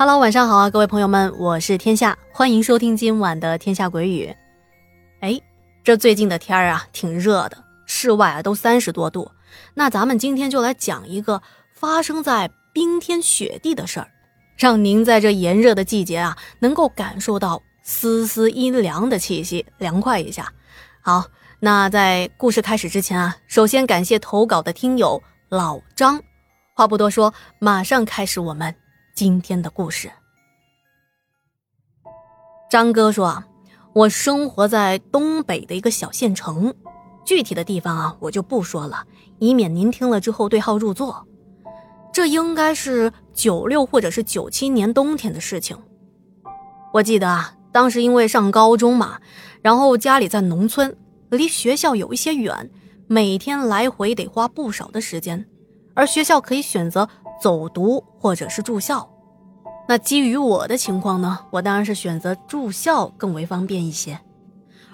Hello，晚上好啊，各位朋友们，我是天下，欢迎收听今晚的天下鬼语。哎，这最近的天儿啊，挺热的，室外啊都三十多度。那咱们今天就来讲一个发生在冰天雪地的事儿，让您在这炎热的季节啊，能够感受到丝丝阴凉的气息，凉快一下。好，那在故事开始之前啊，首先感谢投稿的听友老张。话不多说，马上开始我们。今天的故事，张哥说啊，我生活在东北的一个小县城，具体的地方啊我就不说了，以免您听了之后对号入座。这应该是九六或者是九七年冬天的事情。我记得啊，当时因为上高中嘛，然后家里在农村，离学校有一些远，每天来回得花不少的时间，而学校可以选择。走读或者是住校，那基于我的情况呢，我当然是选择住校更为方便一些。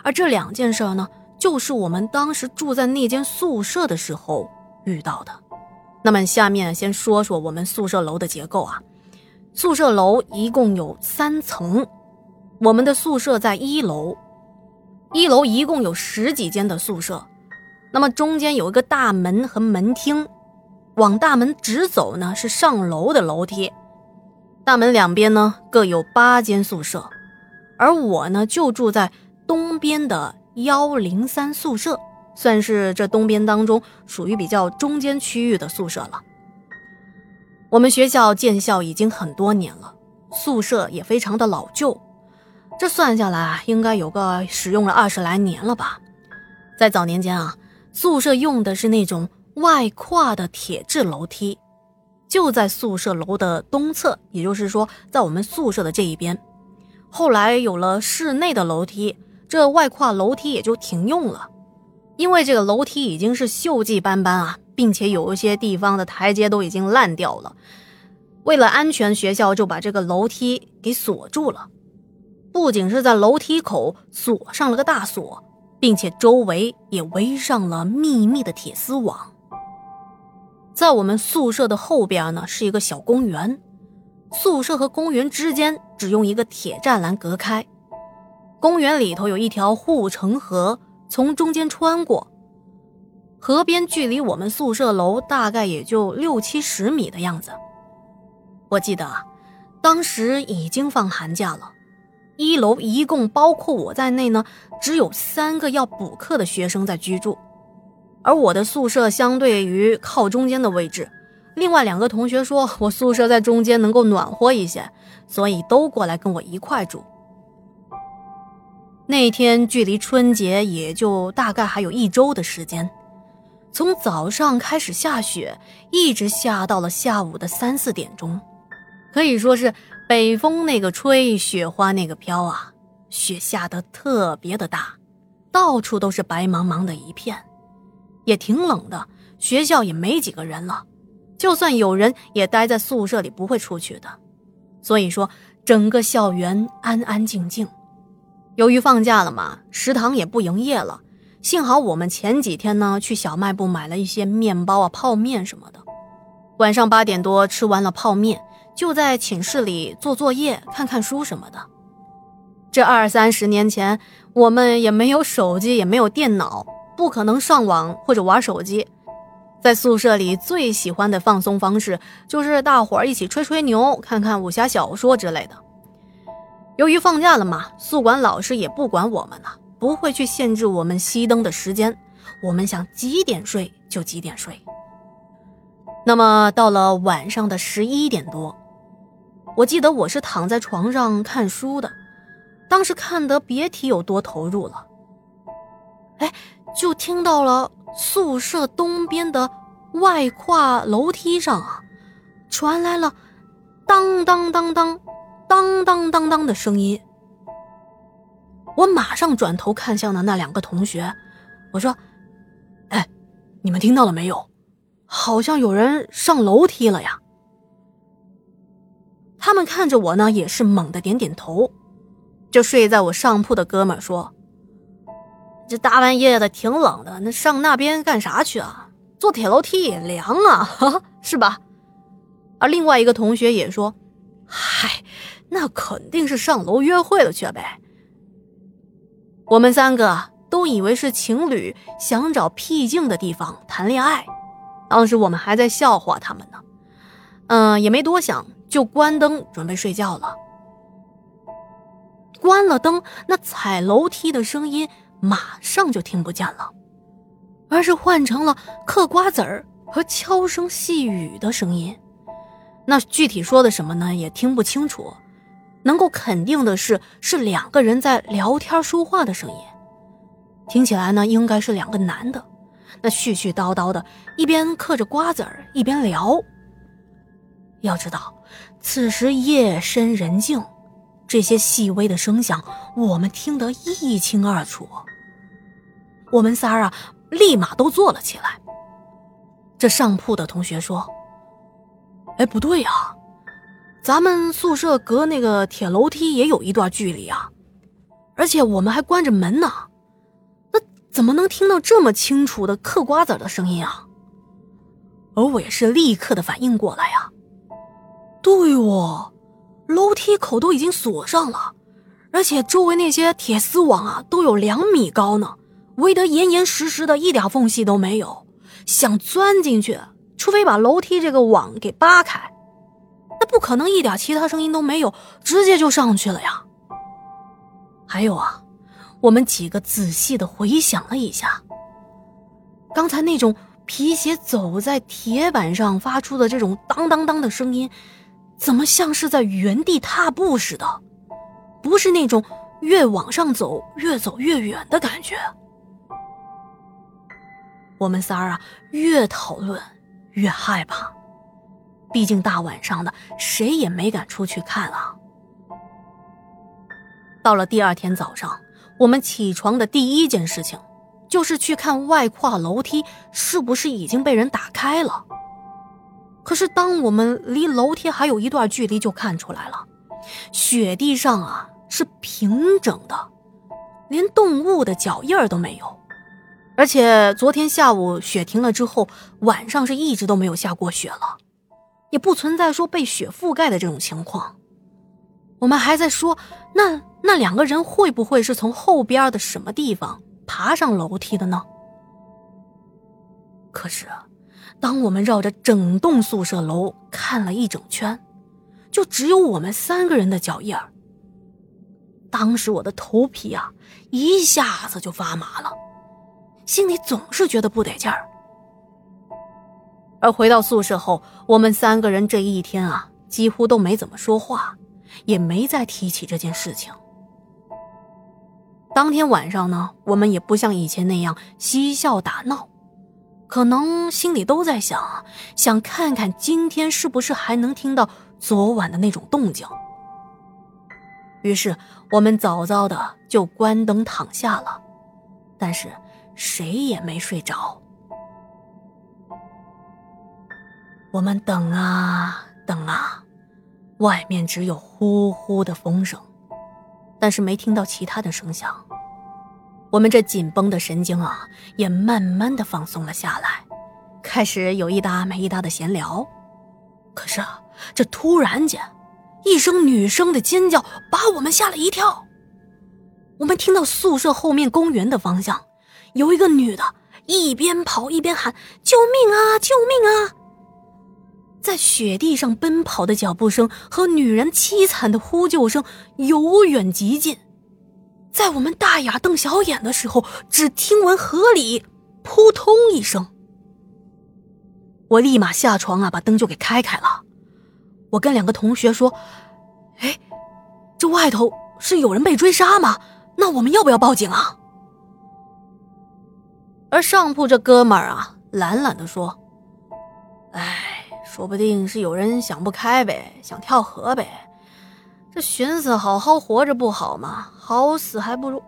而这两件事呢，就是我们当时住在那间宿舍的时候遇到的。那么下面先说说我们宿舍楼的结构啊。宿舍楼一共有三层，我们的宿舍在一楼，一楼一共有十几间的宿舍，那么中间有一个大门和门厅。往大门直走呢，是上楼的楼梯。大门两边呢各有八间宿舍，而我呢就住在东边的幺零三宿舍，算是这东边当中属于比较中间区域的宿舍了。我们学校建校已经很多年了，宿舍也非常的老旧，这算下来，应该有个使用了二十来年了吧。在早年间啊，宿舍用的是那种。外跨的铁质楼梯，就在宿舍楼的东侧，也就是说，在我们宿舍的这一边。后来有了室内的楼梯，这外跨楼梯也就停用了，因为这个楼梯已经是锈迹斑斑啊，并且有一些地方的台阶都已经烂掉了。为了安全，学校就把这个楼梯给锁住了，不仅是在楼梯口锁上了个大锁，并且周围也围上了密密的铁丝网。在我们宿舍的后边呢，是一个小公园，宿舍和公园之间只用一个铁栅栏隔开。公园里头有一条护城河，从中间穿过。河边距离我们宿舍楼大概也就六七十米的样子。我记得啊，当时已经放寒假了，一楼一共包括我在内呢，只有三个要补课的学生在居住。而我的宿舍相对于靠中间的位置，另外两个同学说我宿舍在中间能够暖和一些，所以都过来跟我一块住。那天距离春节也就大概还有一周的时间，从早上开始下雪，一直下到了下午的三四点钟，可以说是北风那个吹，雪花那个飘啊，雪下得特别的大，到处都是白茫茫的一片。也挺冷的，学校也没几个人了，就算有人也待在宿舍里，不会出去的。所以说，整个校园安安静静。由于放假了嘛，食堂也不营业了。幸好我们前几天呢去小卖部买了一些面包啊、泡面什么的。晚上八点多吃完了泡面，就在寝室里做作业、看看书什么的。这二三十年前，我们也没有手机，也没有电脑。不可能上网或者玩手机，在宿舍里最喜欢的放松方式就是大伙儿一起吹吹牛、看看武侠小说之类的。由于放假了嘛，宿管老师也不管我们了，不会去限制我们熄灯的时间，我们想几点睡就几点睡。那么到了晚上的十一点多，我记得我是躺在床上看书的，当时看得别提有多投入了。哎。就听到了宿舍东边的外跨楼梯上啊，传来了当当当当当当当当的声音。我马上转头看向了那两个同学，我说：“哎，你们听到了没有？好像有人上楼梯了呀。”他们看着我呢，也是猛地点点头。就睡在我上铺的哥们说。这大半夜的挺冷的，那上那边干啥去啊？坐铁楼梯也凉啊，是吧？而另外一个同学也说：“嗨，那肯定是上楼约会了去呗。我们三个都以为是情侣想找僻静的地方谈恋爱，当时我们还在笑话他们呢。嗯，也没多想，就关灯准备睡觉了。关了灯，那踩楼梯的声音马上就听不见了，而是换成了嗑瓜子儿和悄声细语的声音。那具体说的什么呢？也听不清楚。能够肯定的是，是两个人在聊天说话的声音。听起来呢，应该是两个男的，那絮絮叨叨的，一边嗑着瓜子儿，一边聊。要知道，此时夜深人静，这些细微的声响，我们听得一清二楚。我们仨啊，立马都坐了起来。这上铺的同学说。哎，不对呀，咱们宿舍隔那个铁楼梯也有一段距离啊，而且我们还关着门呢，那怎么能听到这么清楚的嗑瓜子的声音啊？而我也是立刻的反应过来呀，对哦，楼梯口都已经锁上了，而且周围那些铁丝网啊都有两米高呢，围得严严实实的，一点缝隙都没有，想钻进去。除非把楼梯这个网给扒开，那不可能一点其他声音都没有，直接就上去了呀。还有啊，我们几个仔细的回想了一下，刚才那种皮鞋走在铁板上发出的这种当当当的声音，怎么像是在原地踏步似的？不是那种越往上走越走越远的感觉。我们仨啊，越讨论。越害怕，毕竟大晚上的，谁也没敢出去看啊。到了第二天早上，我们起床的第一件事情，就是去看外跨楼梯是不是已经被人打开了。可是，当我们离楼梯还有一段距离，就看出来了，雪地上啊是平整的，连动物的脚印儿都没有。而且昨天下午雪停了之后，晚上是一直都没有下过雪了，也不存在说被雪覆盖的这种情况。我们还在说，那那两个人会不会是从后边的什么地方爬上楼梯的呢？可是，当我们绕着整栋宿舍楼看了一整圈，就只有我们三个人的脚印儿。当时我的头皮啊，一下子就发麻了。心里总是觉得不得劲儿，而回到宿舍后，我们三个人这一天啊，几乎都没怎么说话，也没再提起这件事情。当天晚上呢，我们也不像以前那样嬉笑打闹，可能心里都在想，想看看今天是不是还能听到昨晚的那种动静。于是，我们早早的就关灯躺下了，但是。谁也没睡着，我们等啊等啊，外面只有呼呼的风声，但是没听到其他的声响。我们这紧绷的神经啊，也慢慢的放松了下来，开始有一搭没一搭的闲聊。可是啊这突然间，一声女生的尖叫把我们吓了一跳。我们听到宿舍后面公园的方向。有一个女的，一边跑一边喊：“救命啊！救命啊！”在雪地上奔跑的脚步声和女人凄惨的呼救声由远及近，在我们大眼瞪小眼的时候，只听闻河里扑通一声。我立马下床啊，把灯就给开开了。我跟两个同学说：“哎，这外头是有人被追杀吗？那我们要不要报警啊？”而上铺这哥们儿啊，懒懒的说：“哎，说不定是有人想不开呗，想跳河呗。这寻思好好活着不好吗？好死还不如……”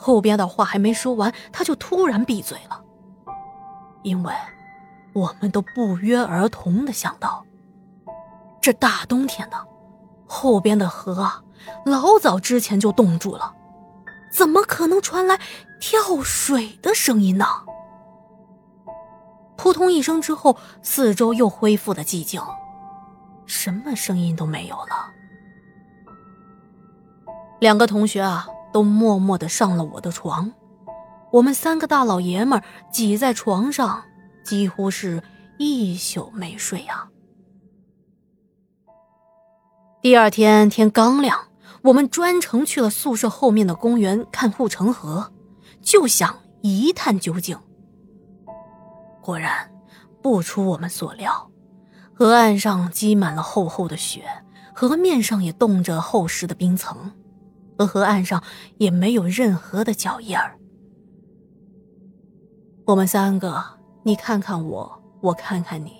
后边的话还没说完，他就突然闭嘴了，因为我们都不约而同的想到，这大冬天的，后边的河啊老早之前就冻住了。怎么可能传来跳水的声音呢？扑通一声之后，四周又恢复了寂静。什么声音都没有了。两个同学啊，都默默的上了我的床。我们三个大老爷们挤在床上，几乎是一宿没睡啊。第二天天刚亮，我们专程去了宿舍后面的公园看护城河，就想一探究竟。果然，不出我们所料，河岸上积满了厚厚的雪，河面上也冻着厚实的冰层。河岸上也没有任何的脚印儿。我们三个，你看看我，我看看你，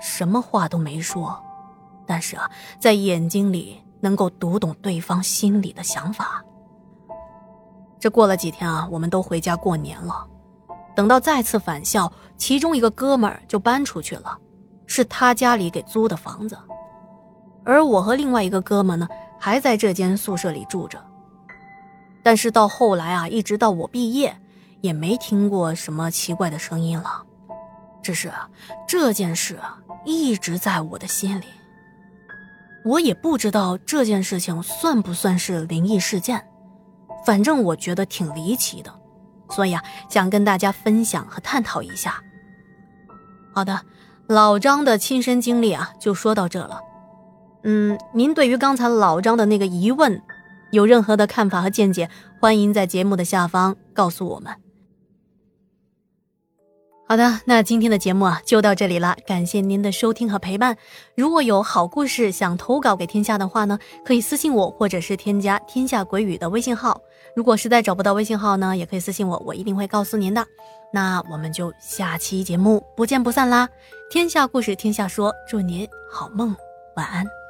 什么话都没说，但是啊，在眼睛里能够读懂对方心里的想法。这过了几天啊，我们都回家过年了。等到再次返校，其中一个哥们儿就搬出去了，是他家里给租的房子，而我和另外一个哥们呢。还在这间宿舍里住着，但是到后来啊，一直到我毕业，也没听过什么奇怪的声音了。只是这件事，一直在我的心里。我也不知道这件事情算不算是灵异事件，反正我觉得挺离奇的，所以啊，想跟大家分享和探讨一下。好的，老张的亲身经历啊，就说到这了。嗯，您对于刚才老张的那个疑问，有任何的看法和见解，欢迎在节目的下方告诉我们。好的，那今天的节目啊就到这里了，感谢您的收听和陪伴。如果有好故事想投稿给天下的话呢，可以私信我，或者是添加天下鬼语的微信号。如果实在找不到微信号呢，也可以私信我，我一定会告诉您的。那我们就下期节目不见不散啦！天下故事，天下说，祝您好梦，晚安。